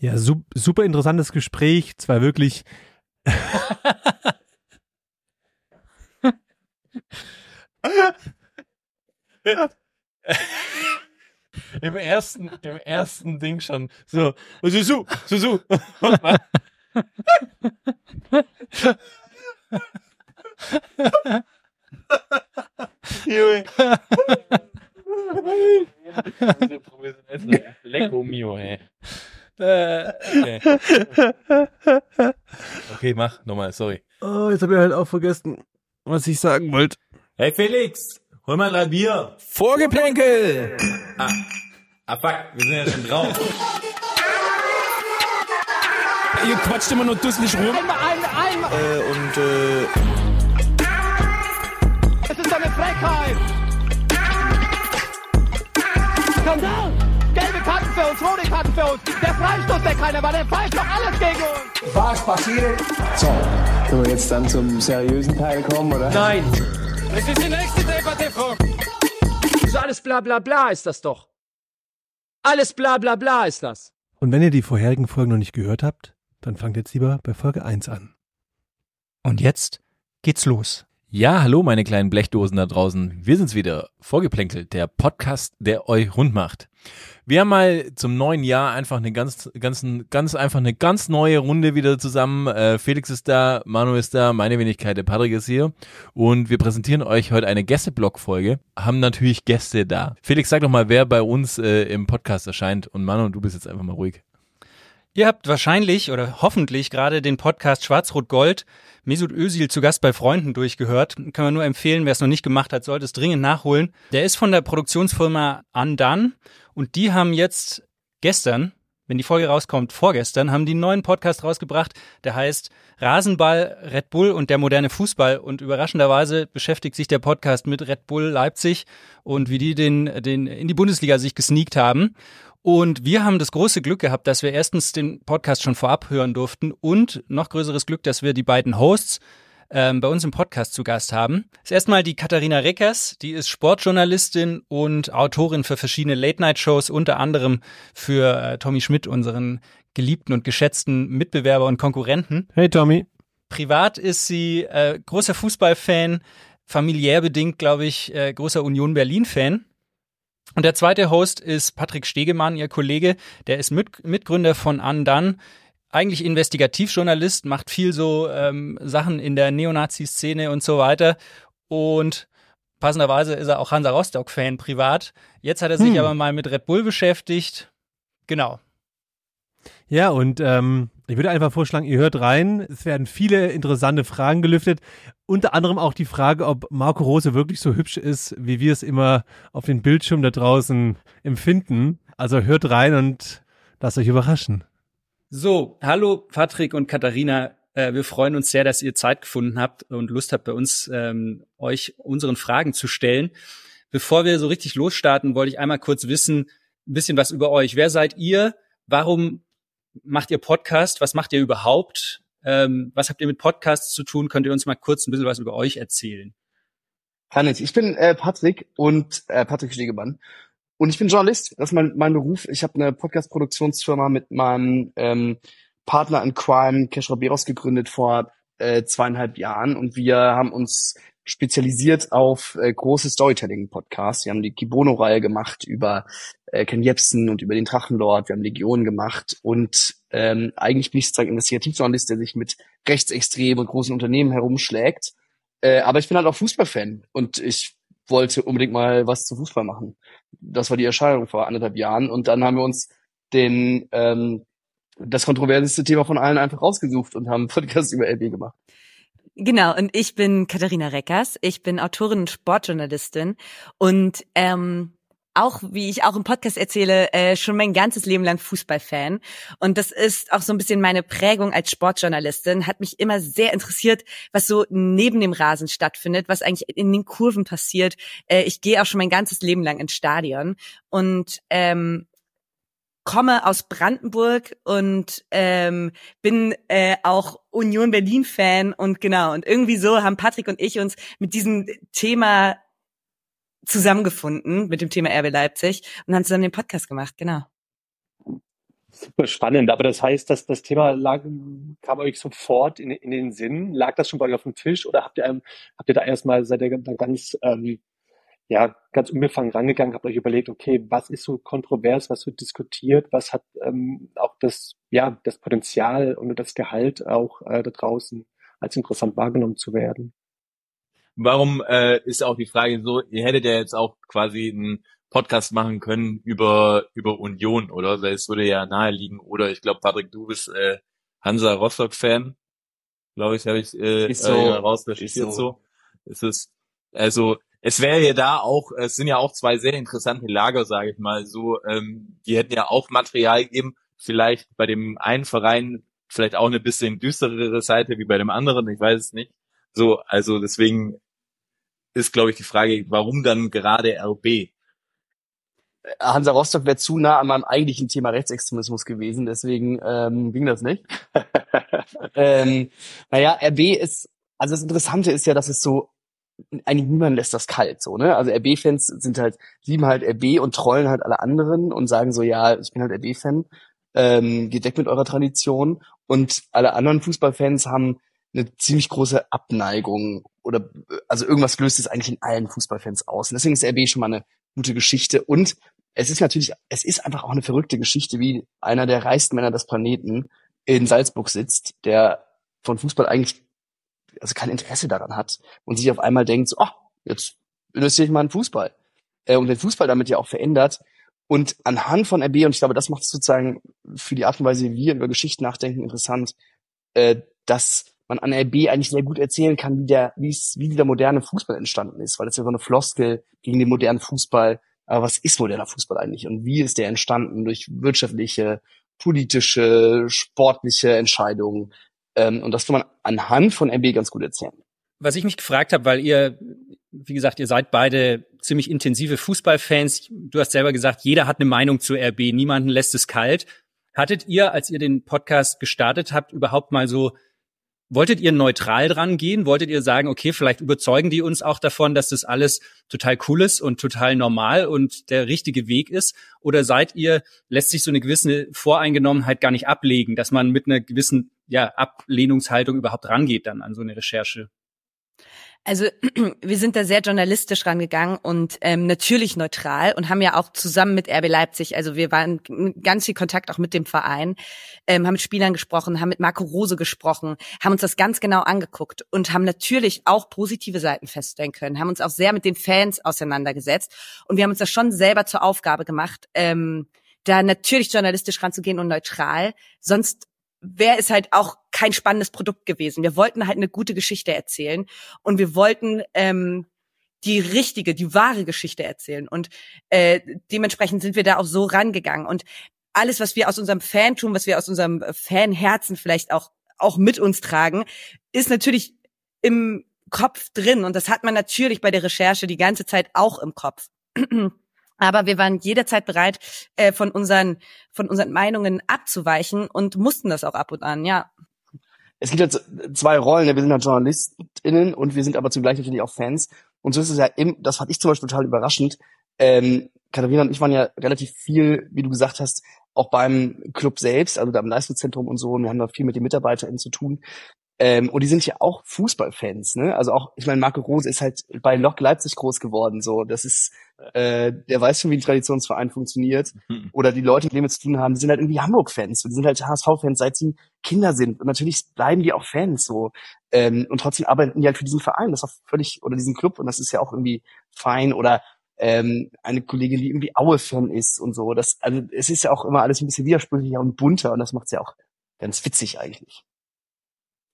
Ja, su super interessantes Gespräch. Zwar wirklich. Im ersten, im ersten Ding schon. So, Susu, Susu. Junge. Lecco mio, ey. Okay. okay, mach nochmal, sorry. Oh, jetzt habe ich halt auch vergessen, was ich sagen wollte. Hey Felix, hol mal drei Bier. Vorgeplänkel! Ah, ah fuck, wir sind ja schon drauf. Ihr quatscht immer nur dusselig rum. Einmal, einmal, einmal. Äh, und äh, Es ist eine Frechheit. Skandal. Karten für uns, rote Karten für uns. Der Freistoß, der keiner war, der pfeift doch alles gegen uns. Was passiert? So, können wir jetzt dann zum seriösen Teil kommen, oder? Nein. Das ist die nächste Debatte, Frau. So alles bla bla bla ist das doch. Alles bla bla bla ist das. Und wenn ihr die vorherigen Folgen noch nicht gehört habt, dann fangt jetzt lieber bei Folge 1 an. und jetzt geht's los. Ja, hallo meine kleinen Blechdosen da draußen. Wir sind's wieder. Vorgeplänkelt, der Podcast, der euch rund macht. Wir haben mal zum neuen Jahr einfach eine ganz, ganz, ganz einfach eine ganz neue Runde wieder zusammen. Äh, Felix ist da, Manu ist da, meine Wenigkeit, der Patrick ist hier. Und wir präsentieren euch heute eine Gästeblock-Folge. Haben natürlich Gäste da. Felix, sag doch mal, wer bei uns äh, im Podcast erscheint. Und Manu, du bist jetzt einfach mal ruhig. Ihr habt wahrscheinlich oder hoffentlich gerade den Podcast Schwarz-Rot-Gold Mesut Özil zu Gast bei Freunden durchgehört. Kann man nur empfehlen, wer es noch nicht gemacht hat, sollte es dringend nachholen. Der ist von der Produktionsfirma Undone und die haben jetzt gestern, wenn die Folge rauskommt, vorgestern, haben die einen neuen Podcast rausgebracht, der heißt Rasenball, Red Bull und der moderne Fußball. Und überraschenderweise beschäftigt sich der Podcast mit Red Bull Leipzig und wie die den, den in die Bundesliga sich gesneakt haben. Und wir haben das große Glück gehabt, dass wir erstens den Podcast schon vorab hören durften und noch größeres Glück, dass wir die beiden Hosts ähm, bei uns im Podcast zu Gast haben. Das ist erstmal die Katharina Reckers, die ist Sportjournalistin und Autorin für verschiedene Late-Night-Shows, unter anderem für äh, Tommy Schmidt, unseren geliebten und geschätzten Mitbewerber und Konkurrenten. Hey Tommy. Privat ist sie äh, großer Fußballfan, familiär bedingt, glaube ich, äh, großer Union Berlin-Fan. Und der zweite Host ist Patrick Stegemann, ihr Kollege. Der ist Mit Mitgründer von Undone. Eigentlich Investigativjournalist, macht viel so ähm, Sachen in der Neonazi-Szene und so weiter. Und passenderweise ist er auch Hansa Rostock-Fan privat. Jetzt hat er sich Hm. aber mal mit Red Bull beschäftigt. Genau. Ja, und ähm, ich würde einfach vorschlagen, ihr hört rein. Es werden viele interessante Fragen gelüftet. Unter anderem auch die Frage, ob Marco Rose wirklich so hübsch ist, wie wir es immer auf den Bildschirm da draußen empfinden. Also hört rein und lasst euch überraschen. So, hallo Patrick und Katharina. Äh, wir freuen uns sehr, dass ihr Zeit gefunden habt und Lust habt, bei uns ähm, euch unseren Fragen zu stellen. Bevor wir so richtig losstarten, wollte ich einmal kurz wissen, ein bisschen was über euch. Wer seid ihr? Warum macht ihr Podcast? Was macht ihr überhaupt? Ähm, was habt ihr mit Podcasts zu tun? Könnt ihr uns mal kurz ein bisschen was über euch erzählen? Kann ich. Ich bin äh, Patrick und äh, Patrick Stegemann. Und ich bin Journalist. Das ist mein, mein Beruf. Ich habe eine Podcast-Produktionsfirma mit meinem ähm, Partner in Crime, Kesh Raberos, gegründet vor äh, zweieinhalb Jahren. Und wir haben uns spezialisiert auf äh, große Storytelling-Podcasts. Wir haben die Kibono-Reihe gemacht über äh, Ken Jebsen und über den Drachenlord. Wir haben Legion gemacht. Und ähm, eigentlich bin ich sozusagen Investigativjournalist, der sich mit Rechtsextremen und großen Unternehmen herumschlägt. Äh, aber ich bin halt auch Fußballfan und ich wollte unbedingt mal was zu Fußball machen. Das war die Erscheinung vor anderthalb Jahren und dann haben wir uns den ähm, das kontroverseste Thema von allen einfach rausgesucht und haben Podcast über LB gemacht. Genau, und ich bin Katharina Reckers. Ich bin Autorin und Sportjournalistin und ähm, auch, wie ich auch im Podcast erzähle, äh, schon mein ganzes Leben lang Fußballfan. Und das ist auch so ein bisschen meine Prägung als Sportjournalistin. Hat mich immer sehr interessiert, was so neben dem Rasen stattfindet, was eigentlich in den Kurven passiert. Äh, ich gehe auch schon mein ganzes Leben lang ins Stadion. Und ähm, komme aus Brandenburg und ähm, bin äh, auch Union Berlin Fan und genau und irgendwie so haben Patrick und ich uns mit diesem Thema zusammengefunden mit dem Thema RB Leipzig und haben zusammen den Podcast gemacht, genau. Super spannend, aber das heißt, dass das Thema lag, kam euch sofort in, in den Sinn? Lag das schon bei euch auf dem Tisch oder habt ihr, habt ihr da erstmal, seid ihr da ganz, ähm, ja, ganz unbefangen rangegangen, habt euch überlegt, okay, was ist so kontrovers, was wird diskutiert, was hat ähm, auch das, ja, das Potenzial und das Gehalt auch äh, da draußen als interessant wahrgenommen zu werden? Warum äh, ist auch die Frage so, ihr hättet ja jetzt auch quasi einen Podcast machen können über, über Union, oder? Weil es würde ja naheliegen. Oder ich glaube, Patrick, du bist äh, Hansa Rostock-Fan. Glaube ich, habe ich äh, Ist so. äh, raus ist Ist so. so. Es ist, also es wäre ja da auch, es sind ja auch zwei sehr interessante Lager, sage ich mal. So, ähm, die hätten ja auch Material gegeben, vielleicht bei dem einen Verein vielleicht auch eine bisschen düsterere Seite wie bei dem anderen, ich weiß es nicht. So, also deswegen ist, glaube ich, die Frage, warum dann gerade RB? Hansa Rostock wäre zu nah an meinem eigentlichen Thema Rechtsextremismus gewesen, deswegen ähm, ging das nicht. ähm, naja, RB ist, also das Interessante ist ja, dass es so, eigentlich niemand lässt das kalt, so, ne? Also RB-Fans sind halt, lieben halt RB und trollen halt alle anderen und sagen so, ja, ich bin halt RB-Fan, ähm, geht weg mit eurer Tradition. Und alle anderen Fußballfans haben eine ziemlich große Abneigung oder also irgendwas löst es eigentlich in allen Fußballfans aus. Und deswegen ist RB schon mal eine gute Geschichte. Und es ist natürlich, es ist einfach auch eine verrückte Geschichte, wie einer der reichsten Männer des Planeten in Salzburg sitzt, der von Fußball eigentlich also kein Interesse daran hat und sich auf einmal denkt, so, oh, jetzt investiere ich mal in Fußball. Äh, und den Fußball damit ja auch verändert. Und anhand von RB, und ich glaube, das macht es sozusagen für die Art und Weise, wie wir über Geschichten nachdenken, interessant, äh, dass man an RB eigentlich sehr gut erzählen kann, wie der, wie es, wie der moderne Fußball entstanden ist, weil das ist ja so eine Floskel gegen den modernen Fußball. Aber was ist moderner Fußball eigentlich und wie ist der entstanden durch wirtschaftliche, politische, sportliche Entscheidungen? Ähm, und das kann man anhand von RB ganz gut erzählen. Was ich mich gefragt habe, weil ihr, wie gesagt, ihr seid beide ziemlich intensive Fußballfans. Du hast selber gesagt, jeder hat eine Meinung zu RB, niemanden lässt es kalt. Hattet ihr, als ihr den Podcast gestartet habt, überhaupt mal so Wolltet ihr neutral dran gehen? Wolltet ihr sagen, okay, vielleicht überzeugen die uns auch davon, dass das alles total cool ist und total normal und der richtige Weg ist? Oder seid ihr, lässt sich so eine gewisse Voreingenommenheit gar nicht ablegen, dass man mit einer gewissen ja, Ablehnungshaltung überhaupt rangeht dann an so eine Recherche? Also wir sind da sehr journalistisch rangegangen und ähm, natürlich neutral und haben ja auch zusammen mit RB Leipzig, also wir waren ganz viel Kontakt auch mit dem Verein, ähm, haben mit Spielern gesprochen, haben mit Marco Rose gesprochen, haben uns das ganz genau angeguckt und haben natürlich auch positive Seiten feststellen können, haben uns auch sehr mit den Fans auseinandergesetzt und wir haben uns das schon selber zur Aufgabe gemacht, ähm, da natürlich journalistisch ranzugehen und neutral. Sonst wäre es halt auch kein spannendes Produkt gewesen. Wir wollten halt eine gute Geschichte erzählen und wir wollten ähm, die richtige, die wahre Geschichte erzählen. Und äh, dementsprechend sind wir da auch so rangegangen. Und alles, was wir aus unserem Fantum, was wir aus unserem Fanherzen vielleicht auch, auch mit uns tragen, ist natürlich im Kopf drin. Und das hat man natürlich bei der Recherche die ganze Zeit auch im Kopf. Aber wir waren jederzeit bereit, äh, von unseren, von unseren Meinungen abzuweichen und mussten das auch ab und an, ja. Es gibt jetzt zwei Rollen. Wir sind halt JournalistInnen und wir sind aber zugleich natürlich auch Fans. Und so ist es ja, im, das fand ich zum Beispiel total überraschend. Ähm, Katharina und ich waren ja relativ viel, wie du gesagt hast, auch beim Club selbst, also da im Leistungszentrum und so. Und wir haben da viel mit den MitarbeiterInnen zu tun. Ähm, und die sind ja auch Fußballfans, ne? Also auch, ich meine, Marco Rose ist halt bei Lok Leipzig groß geworden, so. Das ist, äh, der weiß schon, wie ein Traditionsverein funktioniert. Mhm. Oder die Leute, die damit zu tun haben, die sind halt irgendwie Hamburg-Fans. Die sind halt HSV-Fans, seit sie Kinder sind. Und natürlich bleiben die auch Fans, so. Ähm, und trotzdem arbeiten die halt für diesen Verein. Das ist auch völlig, oder diesen Club. Und das ist ja auch irgendwie fein. Oder ähm, eine Kollegin, die irgendwie Aue-Fan ist und so. Das, also es ist ja auch immer alles ein bisschen widersprüchlicher und bunter. Und das macht's ja auch ganz witzig eigentlich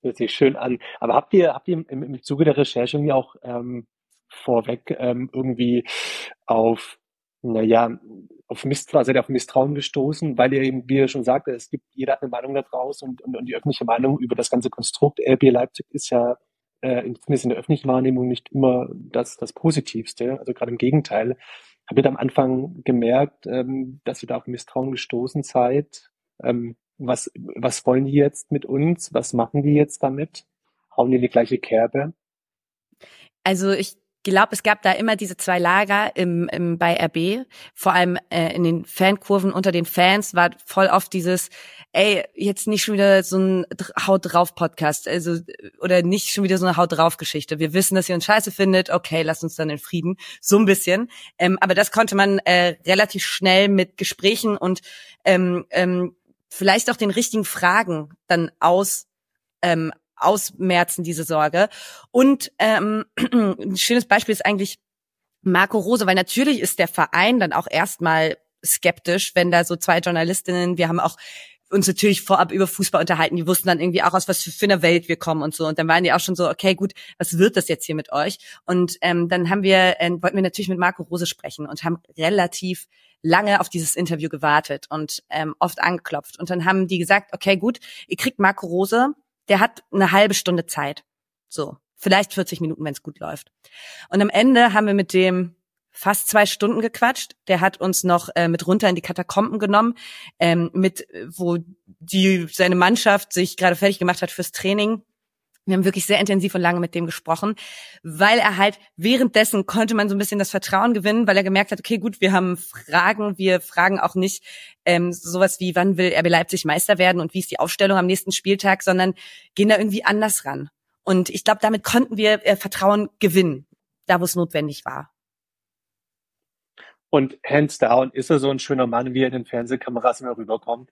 hört sich schön an. Aber habt ihr, habt ihr im, im Zuge der Recherche irgendwie auch ähm, vorweg ähm, irgendwie auf, naja, auf Misstrauen, seid ihr auf Misstrauen gestoßen, weil ihr eben, wie ihr schon sagte, es gibt, jeder hat eine Meinung da draußen und, und, und die öffentliche Meinung über das ganze Konstrukt RB Leipzig ist ja äh, zumindest in der öffentlichen Wahrnehmung nicht immer das, das Positivste. Also gerade im Gegenteil. Habt ihr am Anfang gemerkt, ähm, dass ihr da auf Misstrauen gestoßen seid? Ähm, was, was wollen die jetzt mit uns? Was machen die jetzt damit? Hauen die in die gleiche Kerbe? Also ich glaube, es gab da immer diese zwei Lager im, im bei RB, vor allem äh, in den Fankurven unter den Fans war voll oft dieses, ey, jetzt nicht schon wieder so ein Haut drauf Podcast, also oder nicht schon wieder so eine Haut drauf Geschichte. Wir wissen, dass ihr uns scheiße findet, okay, lasst uns dann in Frieden, so ein bisschen. Ähm, aber das konnte man äh, relativ schnell mit Gesprächen und ähm, ähm, vielleicht auch den richtigen Fragen dann aus ähm, ausmerzen, diese Sorge. Und ähm, ein schönes Beispiel ist eigentlich Marco Rose, weil natürlich ist der Verein dann auch erstmal skeptisch, wenn da so zwei Journalistinnen, wir haben auch uns natürlich vorab über Fußball unterhalten, die wussten dann irgendwie auch aus was für, für eine Welt wir kommen und so. Und dann waren die auch schon so, okay, gut, was wird das jetzt hier mit euch? Und ähm, dann haben wir, äh, wollten wir natürlich mit Marco Rose sprechen und haben relativ lange auf dieses Interview gewartet und ähm, oft angeklopft. Und dann haben die gesagt, okay, gut, ihr kriegt Marco Rose, der hat eine halbe Stunde Zeit. So, vielleicht 40 Minuten, wenn es gut läuft. Und am Ende haben wir mit dem fast zwei Stunden gequatscht. Der hat uns noch äh, mit runter in die Katakomben genommen, ähm, mit wo die seine Mannschaft sich gerade fertig gemacht hat fürs Training. Wir haben wirklich sehr intensiv und lange mit dem gesprochen, weil er halt währenddessen konnte man so ein bisschen das Vertrauen gewinnen, weil er gemerkt hat, okay, gut, wir haben Fragen, wir fragen auch nicht ähm, sowas wie, wann will RB Leipzig Meister werden und wie ist die Aufstellung am nächsten Spieltag, sondern gehen da irgendwie anders ran. Und ich glaube, damit konnten wir äh, Vertrauen gewinnen, da wo es notwendig war. Und hands down ist er so ein schöner Mann, wie er in den Fernsehkameras immer rüberkommt.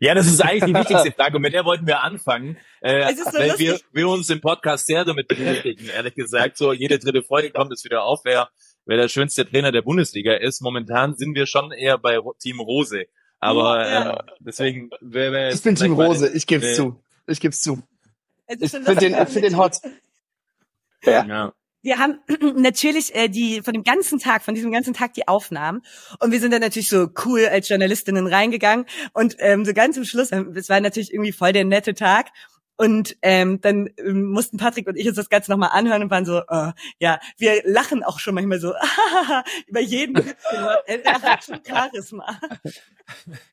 ja, das ist eigentlich die wichtigste Frage und mit der wollten wir anfangen, äh, Es ist so weil wir, wir uns im Podcast sehr damit beschäftigen, ehrlich gesagt. So jede dritte Folge kommt es wieder auf, wer, wer der schönste Trainer der Bundesliga ist. Momentan sind wir schon eher bei Team Rose. Aber Ja. ähm, deswegen, wer, wer Ich bin Team Rose, ich gebe äh, es zu. Ich gebe es zu. Es Ich finde den, ich find den hot. Ja. Wir haben natürlich äh, die von dem ganzen Tag, von diesem ganzen Tag die Aufnahmen und wir sind dann natürlich so cool als Journalistinnen reingegangen und ähm, so ganz zum Schluss, ähm, es war natürlich irgendwie voll der nette Tag und ähm, dann ähm, mussten Patrick und ich uns das Ganze nochmal anhören und waren so, äh, ja, wir lachen auch schon manchmal so über jeden. Er hat schon Charisma.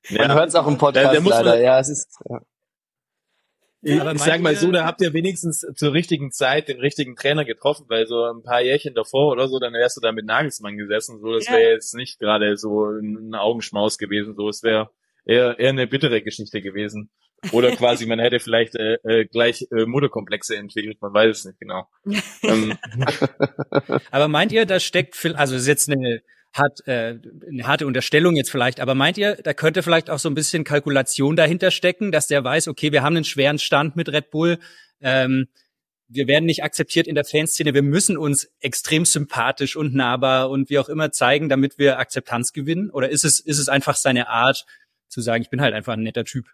Man hört es auch im Podcast muss man- leider. Ja, es ist. Ja. Ich, Aber ich sag mal so, da habt ihr wenigstens zur richtigen Zeit den richtigen Trainer getroffen, weil so ein paar Jährchen davor oder so, dann wärst du da mit Nagelsmann gesessen. So, das Ja. wäre jetzt nicht gerade so ein Augenschmaus gewesen. So, es wäre eher, eher eine bittere Geschichte gewesen. Oder quasi, man hätte vielleicht äh, äh, gleich äh, Mutterkomplexe entwickelt, man weiß es nicht genau. ähm, Aber meint ihr, da steckt viel, also ist jetzt eine, hart, äh, eine harte Unterstellung jetzt vielleicht, aber meint ihr, da könnte vielleicht auch so ein bisschen Kalkulation dahinter stecken, dass der weiß, okay, wir haben einen schweren Stand mit Red Bull, ähm, wir werden nicht akzeptiert in der Fanszene, wir müssen uns extrem sympathisch und nahbar und wie auch immer zeigen, damit wir Akzeptanz gewinnen? Oder ist es, ist es einfach seine Art zu sagen, ich bin halt einfach ein netter Typ?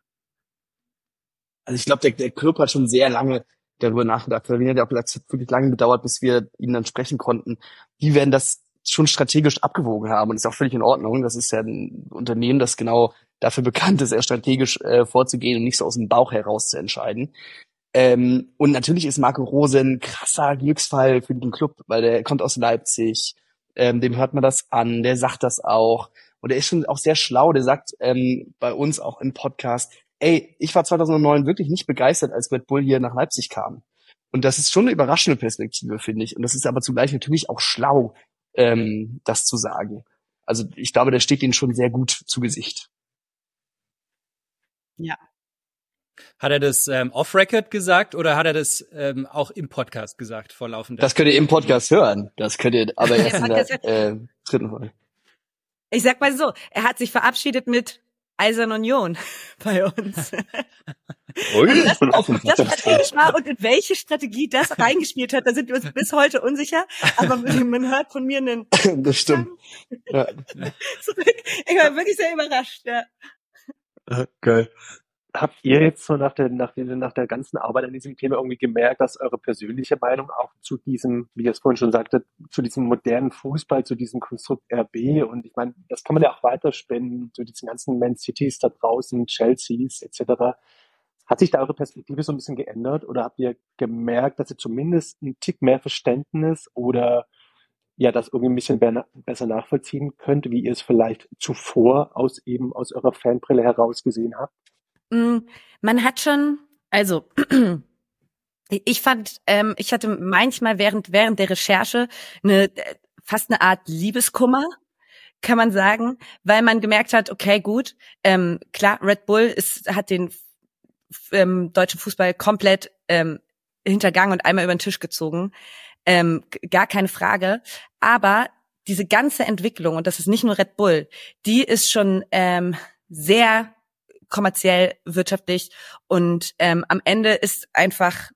Also ich glaube, der, der Club hat schon sehr lange darüber nachgedacht. Berlin hat ja auch hat wirklich lange gedauert, bis wir ihn dann sprechen konnten. Die werden das schon strategisch abgewogen haben und ist auch völlig in Ordnung. Das ist ja ein Unternehmen, das genau dafür bekannt ist, eher strategisch äh, vorzugehen und nicht so aus dem Bauch heraus zu entscheiden. Ähm, und natürlich ist Marco Rose ein krasser Glücksfall für den Club, weil der kommt aus Leipzig, ähm, dem hört man das an, der sagt das auch. Und er ist schon auch sehr schlau, der sagt ähm, bei uns auch im Podcast, ey, ich war 2009 wirklich nicht begeistert, als Red Bull hier nach Leipzig kam. Und das ist schon eine überraschende Perspektive, finde ich. Und das ist aber zugleich natürlich auch schlau, ähm, das zu sagen. Also ich glaube, der steht ihnen schon sehr gut zu Gesicht. Hat er das ähm, off-Record gesagt oder hat er das ähm, auch im Podcast gesagt vor laufender? Das könnt ihr im Podcast hören. Das könnt ihr aber erst in der äh, dritten Folge. Ich sag mal so, er hat sich verabschiedet mit Eisern Union bei uns. Das strategisch war und in welche Strategie das reingespielt hat, da sind wir uns bis heute unsicher. Aber man hört von mir einen das stimmt. Ja. Ich war wirklich sehr überrascht. Ja. Geil. Habt ihr jetzt so nach der, nach, der, nach der ganzen Arbeit an diesem Thema irgendwie gemerkt, dass eure persönliche Meinung auch zu diesem, wie ihr es vorhin schon sagtet, zu diesem modernen Fußball, zu diesem Konstrukt RB und ich meine, das kann man ja auch weiterspinnen, zu diesen ganzen Man Cities da draußen, Chelseas etc. Hat sich da eure Perspektive so ein bisschen geändert oder habt ihr gemerkt, dass ihr zumindest einen Tick mehr Verständnis oder ja, das irgendwie ein bisschen be- besser nachvollziehen könnt, wie ihr es vielleicht zuvor aus eben aus eurer Fanbrille heraus gesehen habt? Mm, Man hat schon, also Ich fand, ähm, ich hatte manchmal während während der Recherche eine äh, fast eine Art Liebeskummer, kann man sagen, weil man gemerkt hat, okay, gut, ähm, klar, Red Bull ist, hat den ähm, deutschen Fußball komplett ähm, hintergangen und einmal über den Tisch gezogen, ähm, gar keine Frage. Aber diese ganze Entwicklung und das ist nicht nur Red Bull, die ist schon ähm, sehr kommerziell, wirtschaftlich und ähm, am Ende ist einfach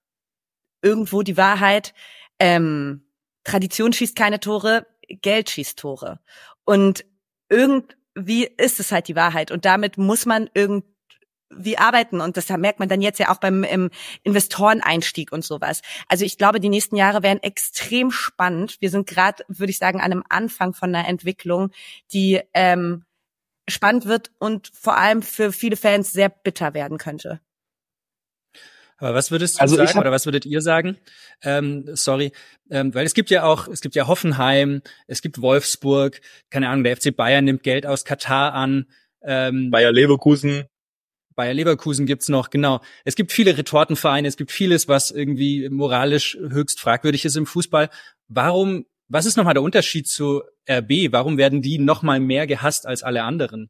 irgendwo die Wahrheit, ähm, Tradition schießt keine Tore, Geld schießt Tore. Und irgendwie ist es halt die Wahrheit. Und damit muss man irgendwie arbeiten. Und das merkt man dann jetzt ja auch beim im Investoreneinstieg und sowas. Also ich glaube, die nächsten Jahre werden extrem spannend. Wir sind gerade, würde ich sagen, an einem Anfang von einer Entwicklung, die ähm, spannend wird und vor allem für viele Fans sehr bitter werden könnte. Aber was würdest du Also sagen oder was würdet ihr sagen? Ähm, sorry, ähm, weil es gibt ja auch, es gibt ja Hoffenheim, es gibt Wolfsburg, keine Ahnung, der FC Bayern nimmt Geld aus Katar an, ähm, Bayer Leverkusen. Bayer Leverkusen gibt's noch, genau. Es gibt viele Retortenvereine, es gibt vieles, was irgendwie moralisch höchst fragwürdig ist im Fußball. Warum, was ist nochmal der Unterschied zu RB? Warum werden die nochmal mehr gehasst als alle anderen?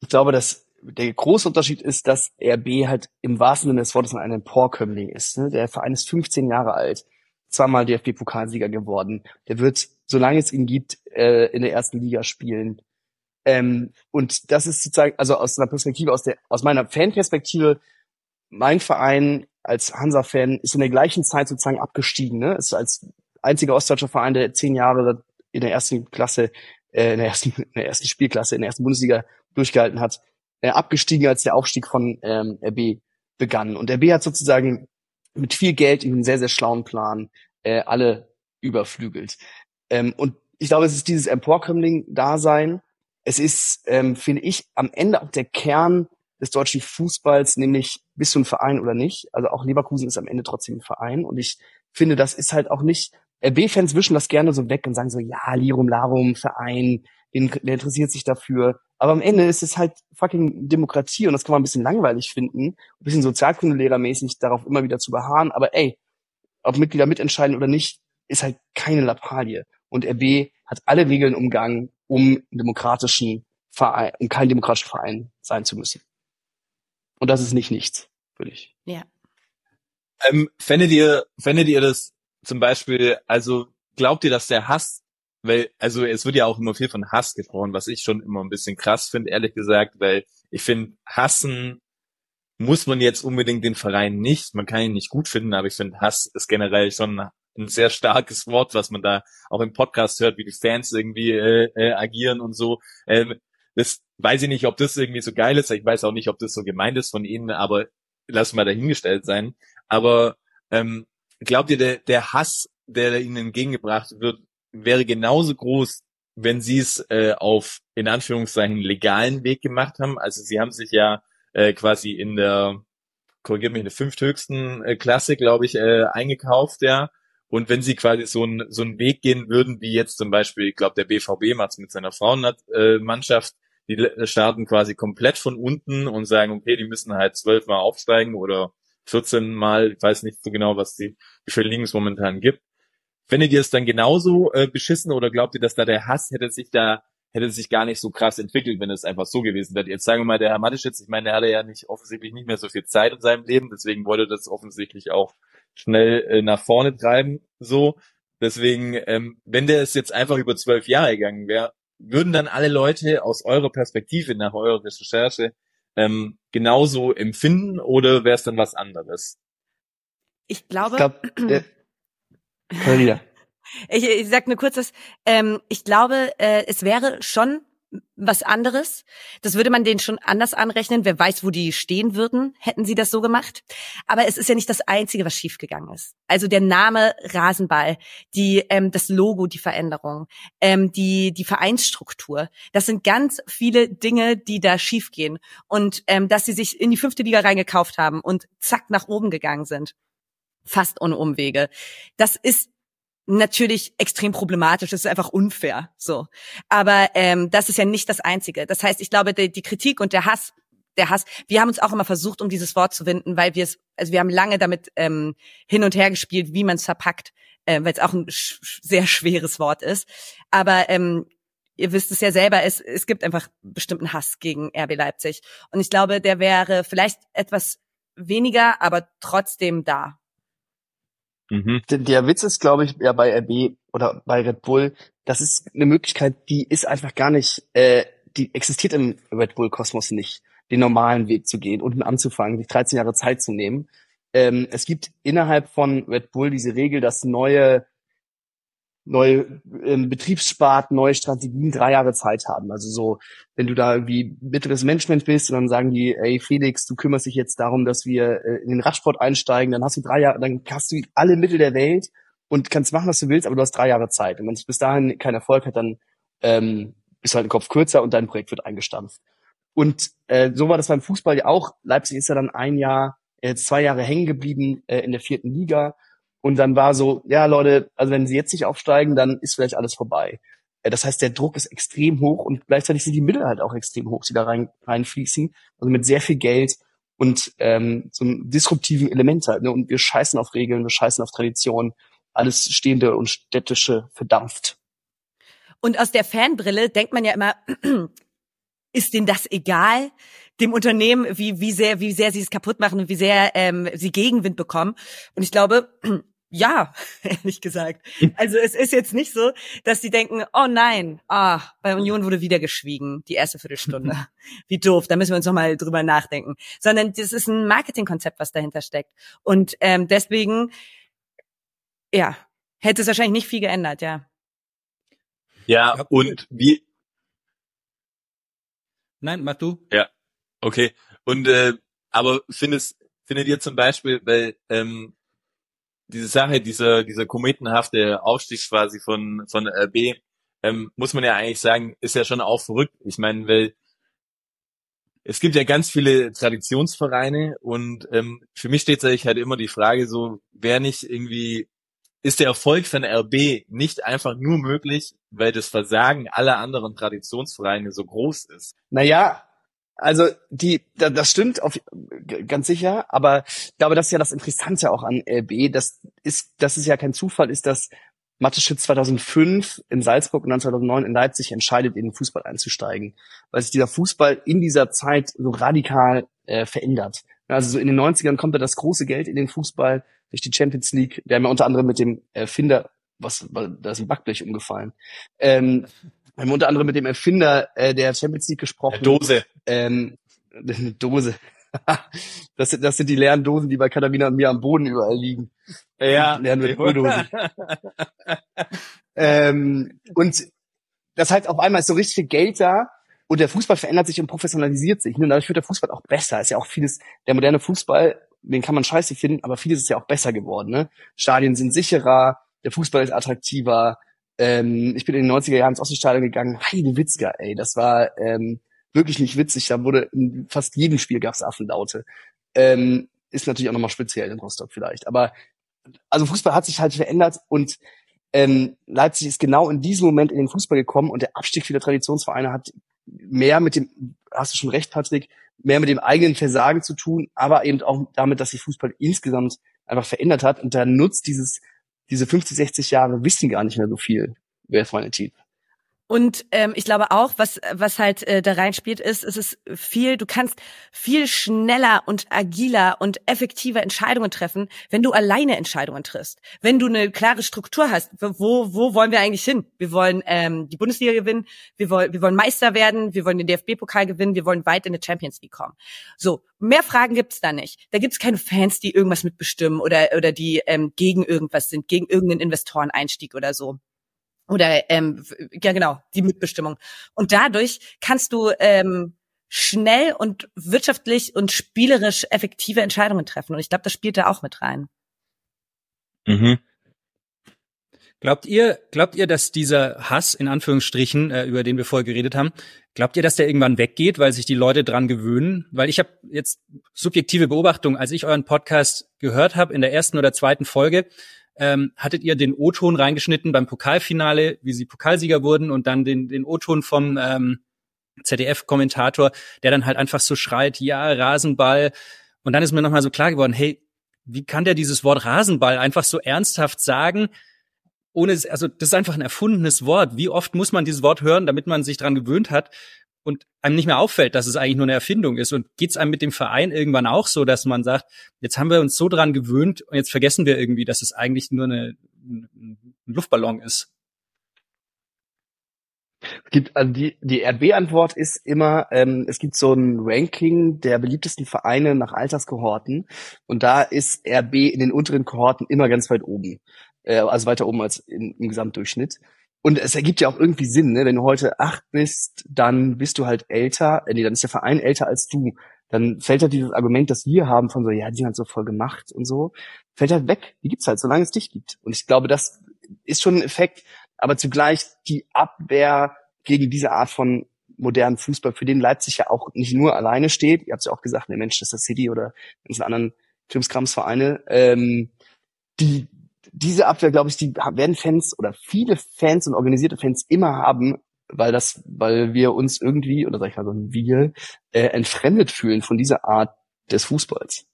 Ich glaube, dass der große Unterschied ist, dass RB halt im wahrsten Sinne des Wortes ein Emporkömmling ist. Ne? Der Verein ist 15 Jahre alt, zweimal DFB-Pokalsieger geworden. Der wird, solange es ihn gibt, äh, in der ersten Liga spielen. Ähm, und das ist sozusagen, also aus einer Perspektive, aus der, aus meiner Fanperspektive, mein Verein als Hansa-Fan ist in der gleichen Zeit sozusagen abgestiegen. Ne? Ist als einziger ostdeutscher Verein, der zehn Jahre in der ersten Klasse, äh, in der ersten, in der ersten Spielklasse, in der ersten Bundesliga durchgehalten hat, äh, abgestiegen, als der Aufstieg von ähm, RB begann. Und RB hat sozusagen mit viel Geld in einem sehr, sehr schlauen Plan äh, alle überflügelt. Ähm, und ich glaube, es ist dieses Emporkömmling-Dasein. Es ist, ähm, finde ich, am Ende auch der Kern des deutschen Fußballs, nämlich bist du ein Verein oder nicht. Also auch Leverkusen ist am Ende trotzdem ein Verein. Und ich finde, das ist halt auch nicht, RB-Fans wischen das gerne so weg und sagen so, ja, Lirum Larum, Verein, den, der interessiert sich dafür. Aber am Ende ist es halt fucking Demokratie und das kann man ein bisschen langweilig finden, ein bisschen sozialkundelehrermäßig darauf immer wieder zu beharren. Aber ey, ob Mitglieder mitentscheiden oder nicht, ist halt keine Lappalie. Und RB hat alle Regeln umgangen, um einen demokratischen Verein, um kein demokratischer Verein sein zu müssen. Und das ist nicht nichts, würde ich. Ja. Ähm, fändet ihr, fändet ihr das zum Beispiel, also glaubt ihr, dass der Hass, weil, also es wird ja auch immer viel von Hass gesprochen, was ich schon immer ein bisschen krass finde, ehrlich gesagt, weil ich finde, hassen muss man jetzt unbedingt den Verein nicht, man kann ihn nicht gut finden, aber ich finde, Hass ist generell schon ein sehr starkes Wort, was man da auch im Podcast hört, wie die Fans irgendwie äh, äh, agieren und so. Ähm, das weiß ich nicht, ob das irgendwie so geil ist. Ich weiß auch nicht, ob das so gemeint ist von ihnen, aber lass mal dahingestellt sein. Aber ähm, glaubt ihr, der, der Hass, der ihnen entgegengebracht wird, wäre genauso groß, wenn sie es äh, auf in Anführungszeichen legalen Weg gemacht haben? Also sie haben sich ja äh, quasi in der korrigiert mich in der fünfthöchsten äh, Klasse, glaube ich, äh, eingekauft, ja. Und wenn sie quasi so einen so einen Weg gehen würden, wie jetzt zum Beispiel, ich glaube, der BVB macht es mit seiner Frauenmannschaft, die le- starten quasi komplett von unten und sagen, okay, die müssen halt zwölfmal aufsteigen oder 14 Mal, ich weiß nicht so genau, was die, wie Ligen es momentan gibt. Findet ihr es dann genauso äh, beschissen oder glaubt ihr, dass da der Hass hätte sich da hätte sich gar nicht so krass entwickelt, wenn es einfach so gewesen wäre. Jetzt sagen wir mal, der Herr Mateschitz, ich meine, der hatte ja nicht offensichtlich nicht mehr so viel Zeit in seinem Leben, deswegen wollte das offensichtlich auch schnell äh, nach vorne treiben, so. Deswegen, ähm, wenn der es jetzt einfach über zwölf Jahre gegangen wäre, würden dann alle Leute aus eurer Perspektive nach eurer Recherche ähm, genauso empfinden oder wäre es dann was anderes? Ich glaube, Ich glaube, äh. Ich, ich sag nur kurz, dass ähm, ich glaube, äh, es wäre schon was anderes. Das würde man denen schon anders anrechnen. Wer weiß, wo die stehen würden, hätten sie das so gemacht. Aber es ist ja nicht das Einzige, was schiefgegangen ist. Also der Name Rasenball, die ähm, das Logo, die Veränderung, ähm, die die Vereinsstruktur. Das sind ganz viele Dinge, die da schiefgehen. Und ähm, dass sie sich in die fünfte Liga reingekauft haben und zack nach oben gegangen sind, fast ohne Umwege. Das ist natürlich extrem problematisch, das ist einfach unfair, so. Aber ähm, das ist ja nicht das Einzige. Das heißt, ich glaube, die, die Kritik und der Hass der Hass. Wir haben uns auch immer versucht, um dieses Wort zu winden, weil wir es, also wir haben lange damit ähm, hin und her gespielt, wie man es verpackt, äh, weil es auch ein sch sehr schweres Wort ist. Aber ähm, ihr wisst es ja selber, es, es gibt einfach bestimmten Hass gegen RB Leipzig. Und ich glaube, der wäre vielleicht etwas weniger, aber trotzdem da. Mhm. Der, Witz ist, glaube ich, ja bei RB oder bei Red Bull, das ist eine Möglichkeit, die ist einfach gar nicht, äh, die existiert im Red Bull-Kosmos nicht, den normalen Weg zu gehen, unten anzufangen, sich 13 Jahre Zeit zu nehmen. Ähm, es gibt innerhalb von Red Bull diese Regel, dass neue neue ähm, Betriebssparten, neue Strategien drei Jahre Zeit haben. Also so, wenn du da irgendwie mittleres Management bist und dann sagen die, ey Felix, du kümmerst dich jetzt darum, dass wir äh, in den Radsport einsteigen, dann hast du drei Jahre, dann hast du alle Mittel der Welt und kannst machen, was du willst, aber du hast drei Jahre Zeit. Und wenn es bis dahin keinen Erfolg hat, dann ähm, ist halt ein Kopf kürzer und dein Projekt wird eingestampft. Und äh, so war das beim Fußball ja auch. Leipzig ist ja dann ein Jahr, jetzt zwei Jahre hängen geblieben äh, in der vierten Liga und dann war so, ja Leute, also wenn sie jetzt nicht aufsteigen, dann ist vielleicht alles vorbei. Äh, das heißt, der Druck ist extrem hoch und gleichzeitig sind die Mittel halt auch extrem hoch, die da rein, reinfließen. Also mit sehr viel Geld und ähm, so einem disruptiven Element halt. Ne? Und wir scheißen auf Regeln, wir scheißen auf Tradition. Alles Stehende und Städtische verdampft. Und aus der Fanbrille denkt man ja immer, ist denen das egal? dem Unternehmen, wie, wie sehr, wie sehr sie es kaputt machen und wie sehr ähm, sie Gegenwind bekommen. Und ich glaube, ja, ehrlich gesagt. Also es ist jetzt nicht so, dass sie denken, oh nein, ah, bei Union wurde wieder geschwiegen, die erste Viertelstunde. Wie doof, da müssen wir uns nochmal drüber nachdenken. Sondern das ist ein Marketingkonzept, was dahinter steckt. Und ähm, deswegen, ja, hätte es wahrscheinlich nicht viel geändert, ja. Ja, und wie. Nein, mach du. Ja, okay. Und äh, aber findest, findet ihr zum Beispiel, weil ähm, diese Sache, dieser, dieser kometenhafte Aufstieg quasi von, von RB, ähm, muss man ja eigentlich sagen, ist ja schon auch verrückt. Ich meine, weil es gibt ja ganz viele Traditionsvereine und ähm, für mich steht sich halt immer die Frage so, wer nicht irgendwie, ist der Erfolg von RB nicht einfach nur möglich, weil das Versagen aller anderen Traditionsvereine so groß ist? Naja, also die, das stimmt auf, ganz sicher, aber ich glaube, das ist ja das Interessante auch an LB. Das ist, das ist ja kein Zufall, ist, dass Mateschitz 2005 in Salzburg und dann 2009 in Leipzig entscheidet, in den Fußball einzusteigen, weil sich dieser Fußball in dieser Zeit so radikal äh, verändert. Also so in den 90ern kommt da das große Geld in den Fußball durch die Champions League. Wir haben ja unter anderem mit dem Erfinder, was, da ist ein Backblech umgefallen. Ähm, wir haben unter anderem mit dem Erfinder äh, der Champions League gesprochen. Eine Dose. Ähm, eine Dose. das, sind, das sind die leeren Dosen, die bei Katharina und mir am Boden überall liegen. Ja. Leeren mit Öldosen. ähm, und das heißt, auf einmal ist so richtig viel Geld da und der Fußball verändert sich und professionalisiert sich. Und dadurch wird der Fußball auch besser. Ist ja auch vieles, der moderne Fußball, den kann man scheiße finden, aber vieles ist ja auch besser geworden. Ne? Stadien sind sicherer, der Fußball ist attraktiver, ähm, ich bin in den 90er Jahren ins Oststadion gegangen. Heide Witzka, ey, das war ähm, wirklich nicht witzig. Da wurde in fast jedem Spiel gab's Affenlaute. Ähm, ist natürlich auch nochmal speziell in Rostock vielleicht. Aber also Fußball hat sich halt verändert und ähm, Leipzig ist genau in diesem Moment in den Fußball gekommen und der Abstieg vieler Traditionsvereine hat mehr mit dem, hast du schon recht, Patrick, mehr mit dem eigenen Versagen zu tun, aber eben auch damit, dass sich Fußball insgesamt einfach verändert hat und da nutzt dieses diese 50, 60 Jahre wissen gar nicht mehr so viel, wer ist meine Team. Und ähm, ich glaube auch, was was halt äh, da reinspielt, ist, es ist viel, du kannst viel schneller und agiler und effektiver Entscheidungen treffen, wenn du alleine Entscheidungen triffst. Wenn du eine klare Struktur hast, wo wo wollen wir eigentlich hin? Wir wollen ähm, die Bundesliga gewinnen, wir wollen wir wollen Meister werden, wir wollen den DFB-Pokal gewinnen, wir wollen weit in die Champions League kommen. So mehr Fragen gibt's da nicht. Da gibt's keine Fans, die irgendwas mitbestimmen oder oder die ähm, gegen irgendwas sind, gegen irgendeinen Investoreneinstieg oder so oder ähm, ja genau die Mitbestimmung und dadurch kannst du ähm, schnell und wirtschaftlich und spielerisch effektive Entscheidungen treffen und ich glaube das spielt da auch mit rein mhm. Glaubt ihr, glaubt ihr, dass dieser Hass in Anführungsstrichen, äh, über den wir vorher geredet haben, glaubt ihr, dass der irgendwann weggeht, weil sich die Leute dran gewöhnen? Weil ich habe jetzt subjektive Beobachtung, als ich euren Podcast gehört habe in der ersten oder zweiten Folge, ähm, hattet ihr den O-Ton reingeschnitten beim Pokalfinale, wie sie Pokalsieger wurden und dann den, den O-Ton vom, ähm, ZDF-Kommentator, der dann halt einfach so schreit, ja, Rasenball. Und dann ist mir nochmal so klar geworden, hey, wie kann der dieses Wort Rasenball einfach so ernsthaft sagen? Ohne, also das ist einfach ein erfundenes Wort. Wie oft muss man dieses Wort hören, damit man sich dran gewöhnt hat und einem nicht mehr auffällt, dass es eigentlich nur eine Erfindung ist? Und geht's einem mit dem Verein irgendwann auch so, dass man sagt, jetzt haben wir uns so dran gewöhnt und jetzt vergessen wir irgendwie, dass es eigentlich nur eine, ein Luftballon ist? Es gibt, also die, die RB-Antwort ist immer, ähm, es gibt so ein Ranking der beliebtesten Vereine nach Alterskohorten und da ist RB in den unteren Kohorten immer ganz weit oben, äh, also weiter oben als im, im Gesamtdurchschnitt. Und es ergibt ja auch irgendwie Sinn, ne? wenn du heute acht bist, dann bist du halt älter, äh, nee, dann ist der Verein älter als du. Dann fällt halt dieses Argument, das wir haben von so, ja, die sind halt so voll gemacht und so, fällt halt weg. Die gibt's halt, solange es dich gibt. Und ich glaube, das ist schon ein Effekt, aber zugleich die Abwehr gegen diese Art von modernen Fußball, für den Leipzig ja auch nicht nur alleine steht, ihr habt ja auch gesagt, in Manchester City oder in anderen Krimskramsvereine, ähm, die, diese Abwehr, glaube ich, die werden Fans oder viele Fans und organisierte Fans immer haben, weil das, weil wir uns irgendwie, oder sag ich mal so wir, äh, entfremdet fühlen von dieser Art des Fußballs.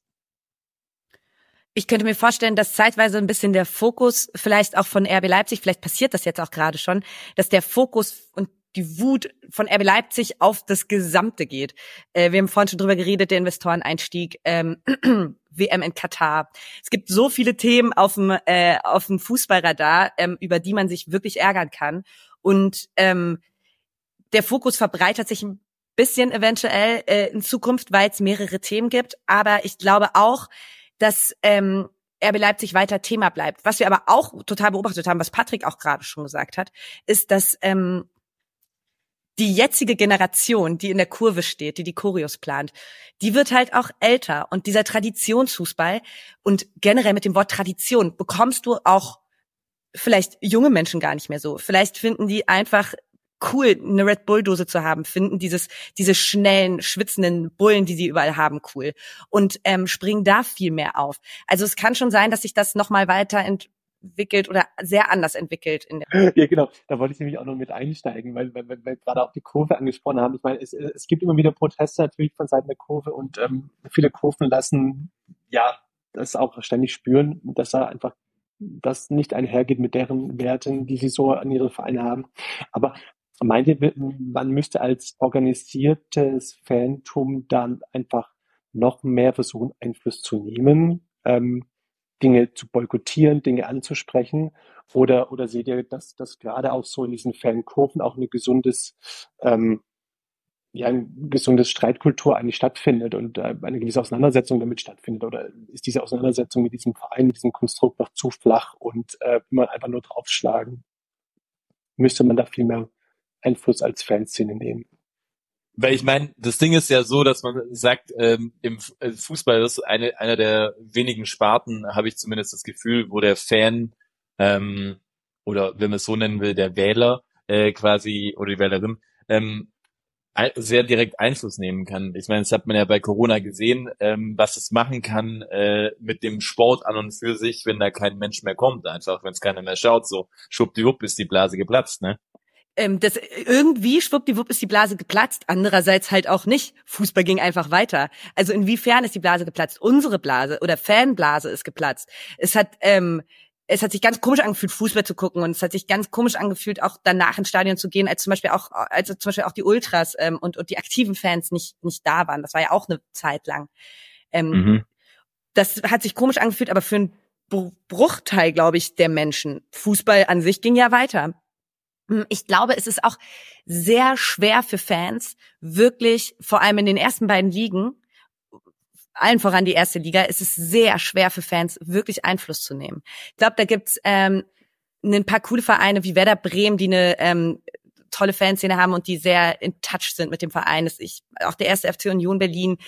Ich könnte mir vorstellen, dass zeitweise ein bisschen der Fokus vielleicht auch von RB Leipzig, vielleicht passiert das jetzt auch gerade schon, dass der Fokus und die Wut von RB Leipzig auf das Gesamte geht. Äh, wir haben vorhin schon drüber geredet, der Investoreneinstieg, ähm, WM in Katar. Es gibt so viele Themen auf dem, äh, auf dem Fußballradar, ähm, über die man sich wirklich ärgern kann. Und ähm, der Fokus verbreitert sich ein bisschen eventuell äh, in Zukunft, weil es mehrere Themen gibt. Aber ich glaube auch, dass ähm, RB Leipzig weiter Thema bleibt. Was wir aber auch total beobachtet haben, was Patrick auch gerade schon gesagt hat, ist, dass ähm, die jetzige Generation, die in der Kurve steht, die die Choreos plant, die wird halt auch älter. Und dieser Traditionsfußball und generell mit dem Wort Tradition bekommst du auch vielleicht junge Menschen gar nicht mehr so. Vielleicht finden die einfach cool, eine Red Bull Dose zu haben, finden dieses, diese schnellen, schwitzenden Bullen, die sie überall haben, cool. Und ähm, springen da viel mehr auf. Also es kann schon sein, dass sich das nochmal weiter entwickelt oder sehr anders entwickelt. In der ja, genau. Da wollte ich nämlich auch noch mit einsteigen, weil, weil, weil wir gerade auch die Kurve angesprochen haben. Ich meine, es, es gibt immer wieder Proteste natürlich von Seiten der Kurve und ähm, viele Kurven lassen ja das auch ständig spüren, dass da einfach das nicht einhergeht mit deren Werten, die sie so an ihre Vereine haben. Aber Meint ihr, man müsste als organisiertes Fantum dann einfach noch mehr versuchen, Einfluss zu nehmen, ähm, Dinge zu boykottieren, Dinge anzusprechen? Oder, oder seht ihr, dass, dass gerade auch so in diesen Fankurven auch eine gesundes, ähm, ja, ein gesundes Streitkultur eigentlich stattfindet und äh, eine gewisse Auseinandersetzung damit stattfindet? Oder ist diese Auseinandersetzung mit diesem Verein, mit diesem Konstrukt noch zu flach und äh, immer einfach nur draufschlagen? Müsste man da viel mehr Einfluss als Fanszene nehmen. Weil ich meine, das Ding ist ja so, dass man sagt, ähm, im äh, Fußball ist eine, einer der wenigen Sparten, habe ich zumindest das Gefühl, wo der Fan ähm, oder wenn man es so nennen will, der Wähler äh, quasi oder die Wählerin ähm, sehr direkt Einfluss nehmen kann. Ich meine, das hat man ja bei Corona gesehen, ähm, was es machen kann äh, mit dem Sport an und für sich, wenn da kein Mensch mehr kommt, einfach, wenn es keiner mehr schaut, so schwuppdiwupp ist die Blase geplatzt, ne? Ähm, das irgendwie schwuppdiwupp ist die Blase geplatzt, andererseits halt auch nicht. Fußball ging einfach weiter. Also inwiefern ist die Blase geplatzt? Unsere Blase oder Fanblase ist geplatzt. Es hat ähm, es hat sich ganz komisch angefühlt, Fußball zu gucken und es hat sich ganz komisch angefühlt, auch danach ins Stadion zu gehen, als zum Beispiel auch, als zum Beispiel auch die Ultras ähm, und, und die aktiven Fans nicht nicht da waren. Das war ja auch eine Zeit lang. Ähm, mhm. Das hat sich komisch angefühlt, aber für einen Bruchteil, glaube ich, der Menschen. Fußball an sich ging ja weiter. Hm, ich glaube, es ist auch sehr schwer für Fans, wirklich, vor allem in den ersten beiden Ligen, allen voran die erste Liga, ist es sehr schwer für Fans, wirklich Einfluss zu nehmen. Ich glaube, da gibt's ähm, ein paar coole Vereine wie Werder Bremen, die eine ähm, tolle Fanszene haben und die sehr in Touch sind mit dem Verein. Das ich, auch der erste FC Union Berlin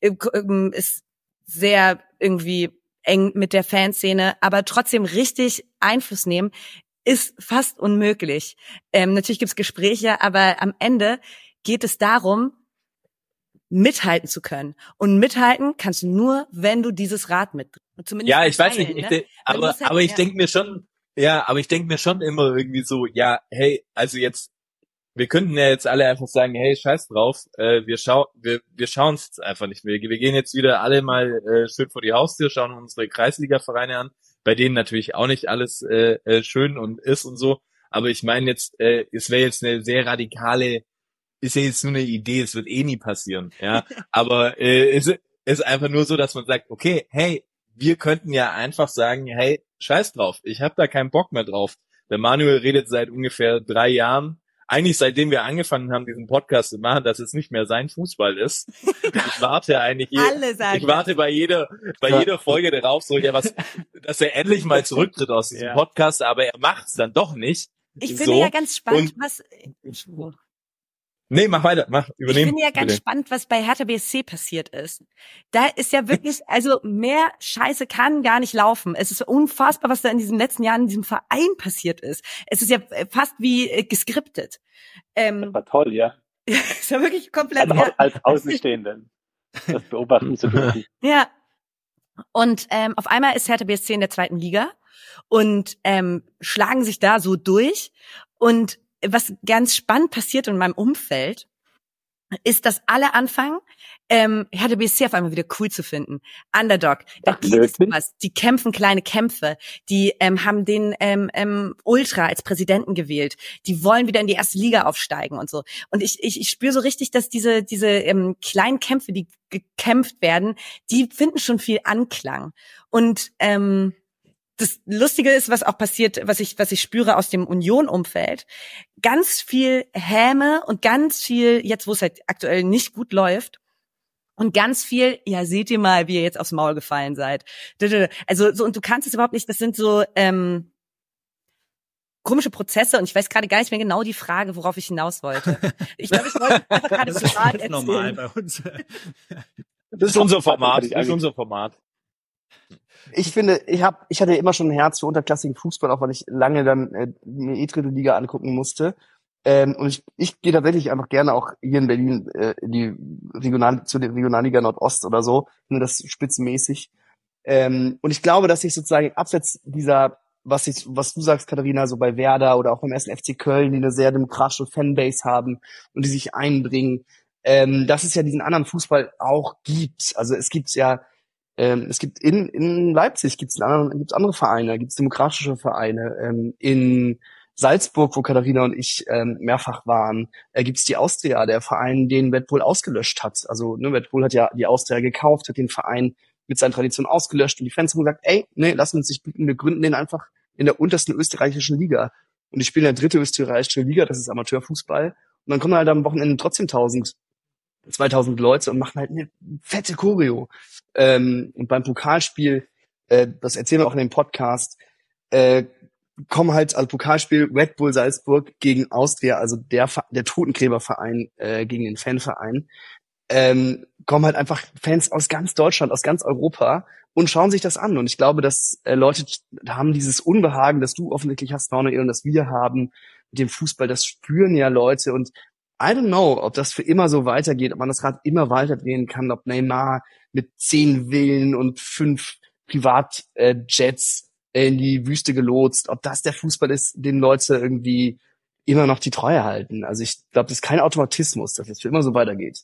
äh, ähm, ist sehr irgendwie eng mit der Fanszene, aber trotzdem richtig Einfluss nehmen ist fast unmöglich. Ähm, natürlich gibt's Gespräche, aber am Ende geht es darum, mithalten zu können. Und mithalten kannst du nur, wenn du dieses Rad mit. Zumindest ja, ich weiß nicht, ich ne? aber, halt, aber ich ja. denke mir schon, ja, aber ich denke mir schon immer irgendwie so, ja, hey, also jetzt wir könnten ja jetzt alle einfach sagen, hey, scheiß drauf, äh, wir, schau wir, wir schauen es jetzt einfach nicht mehr. Wir gehen jetzt wieder alle mal äh, schön vor die Haustür, schauen unsere Kreisliga-Vereine an, bei denen natürlich auch nicht alles äh, äh, schön und ist und so. Aber ich meine jetzt, äh, es wäre jetzt eine sehr radikale, ist ja jetzt nur eine Idee, es wird eh nie passieren, ja. Aber äh, es ist einfach nur so, dass man sagt, okay, hey, wir könnten ja einfach sagen, hey, scheiß drauf, ich habe da keinen Bock mehr drauf. Der Manuel redet seit ungefähr drei Jahren eigentlich seitdem wir angefangen haben, diesen Podcast zu machen, dass es nicht mehr sein Fußball ist. Ich warte eigentlich, je, ich warte bei jeder, bei ja. jeder Folge darauf, so, ja, was, dass er endlich mal zurücktritt aus diesem ja. Podcast, aber er macht es dann doch nicht. Ich finde so. ja ganz spannend, Und, was, Nee, mach weiter, mach, übernehmen. Ich finde ja ganz bitte. spannend, was bei Hertha BSC passiert ist. Da ist ja wirklich, also mehr Scheiße kann gar nicht laufen. Es ist unfassbar, was da in diesen letzten Jahren in diesem Verein passiert ist. Es ist ja fast wie äh, geskriptet. Ähm, das war toll, ja. ist ja wirklich komplett. Als, als Außenstehenden das beobachten zu dürfen. Ja. Und ähm, auf einmal ist Hertha BSC in der zweiten Liga und ähm, schlagen sich da so durch und was ganz spannend passiert in meinem Umfeld, ist, dass alle anfangen, ähm, Hertha BSC auf einmal wieder cool zu finden. Underdog, da gibt es was. Die kämpfen kleine Kämpfe. Die ähm, haben den ähm, ähm, Ultra als Präsidenten gewählt. Die wollen wieder in die erste Liga aufsteigen und so. Und ich, ich, ich spüre so richtig, dass diese, diese ähm, kleinen Kämpfe, die gekämpft werden, die finden schon viel Anklang. Und ähm, das Lustige ist, was auch passiert, was ich, was ich spüre aus dem Union-Umfeld. Ganz viel Häme und ganz viel, jetzt wo es halt aktuell nicht gut läuft, und ganz viel, ja, seht ihr mal, wie ihr jetzt aufs Maul gefallen seid. Also, so, und du kannst es überhaupt nicht, das sind so, ähm, komische Prozesse und ich weiß gerade gar nicht mehr genau die Frage, worauf ich hinaus wollte. Ich glaube, ich wollte einfach gerade das ist normal bei uns. Das ist unser Format. Das ist unser Format. Ich finde, ich habe, ich hatte immer schon ein Herz für unterklassigen Fußball, auch weil ich lange dann äh, mir e dritte Liga angucken musste. Ähm, und ich, ich gehe tatsächlich einfach gerne auch hier in Berlin äh, die Regional, zu der Regionalliga Nordost oder so, finde das spitzenmäßig. Ähm, und ich glaube, dass ich sozusagen abseits dieser, was ich, was du sagst, Katharina, so bei Werder oder auch beim ersten FC Köln, die eine sehr demokratische Fanbase haben und die sich einbringen, ähm, dass es ja diesen anderen Fußball auch gibt. Also es gibt ja ähm, es gibt in, in Leipzig gibt's andere, gibt's andere Vereine, gibt's demokratische Vereine. Ähm, in Salzburg, wo Katharina und ich ähm, mehrfach waren, äh, gibt's die Austria, der Verein, den Bull ausgelöscht hat. Also ne, Bull hat ja die Austria gekauft, hat den Verein mit seinen Traditionen ausgelöscht und die Fans haben gesagt, ey, nee, lass uns nicht bieten, wir gründen den einfach in der untersten österreichischen Liga. Und die spielen in der dritte österreichische Liga, das ist Amateurfußball. Und dann kommen halt am Wochenende trotzdem tausend 2000 Leute und machen halt eine fette Choreo. Ähm, und beim Pokalspiel, äh, das erzählen wir auch in dem Podcast, äh, kommen halt als Pokalspiel Red Bull Salzburg gegen Austria, also der, der Totengräberverein äh, gegen den Fanverein, ähm, kommen halt einfach Fans aus ganz Deutschland, aus ganz Europa und schauen sich das an. Und ich glaube, dass äh, Leute haben dieses Unbehagen, das du offensichtlich hast, Manuel, und das wir haben mit dem Fußball, das spüren ja Leute. Und I don't know, ob das für immer so weitergeht, ob man das Rad immer weiter drehen kann, ob Neymar mit zehn Villen und fünf Privatjets äh, in die Wüste gelotst, ob das der Fußball ist, den Leute irgendwie immer noch die Treue halten. Also ich glaube, das ist kein Automatismus, dass es für immer so weitergeht.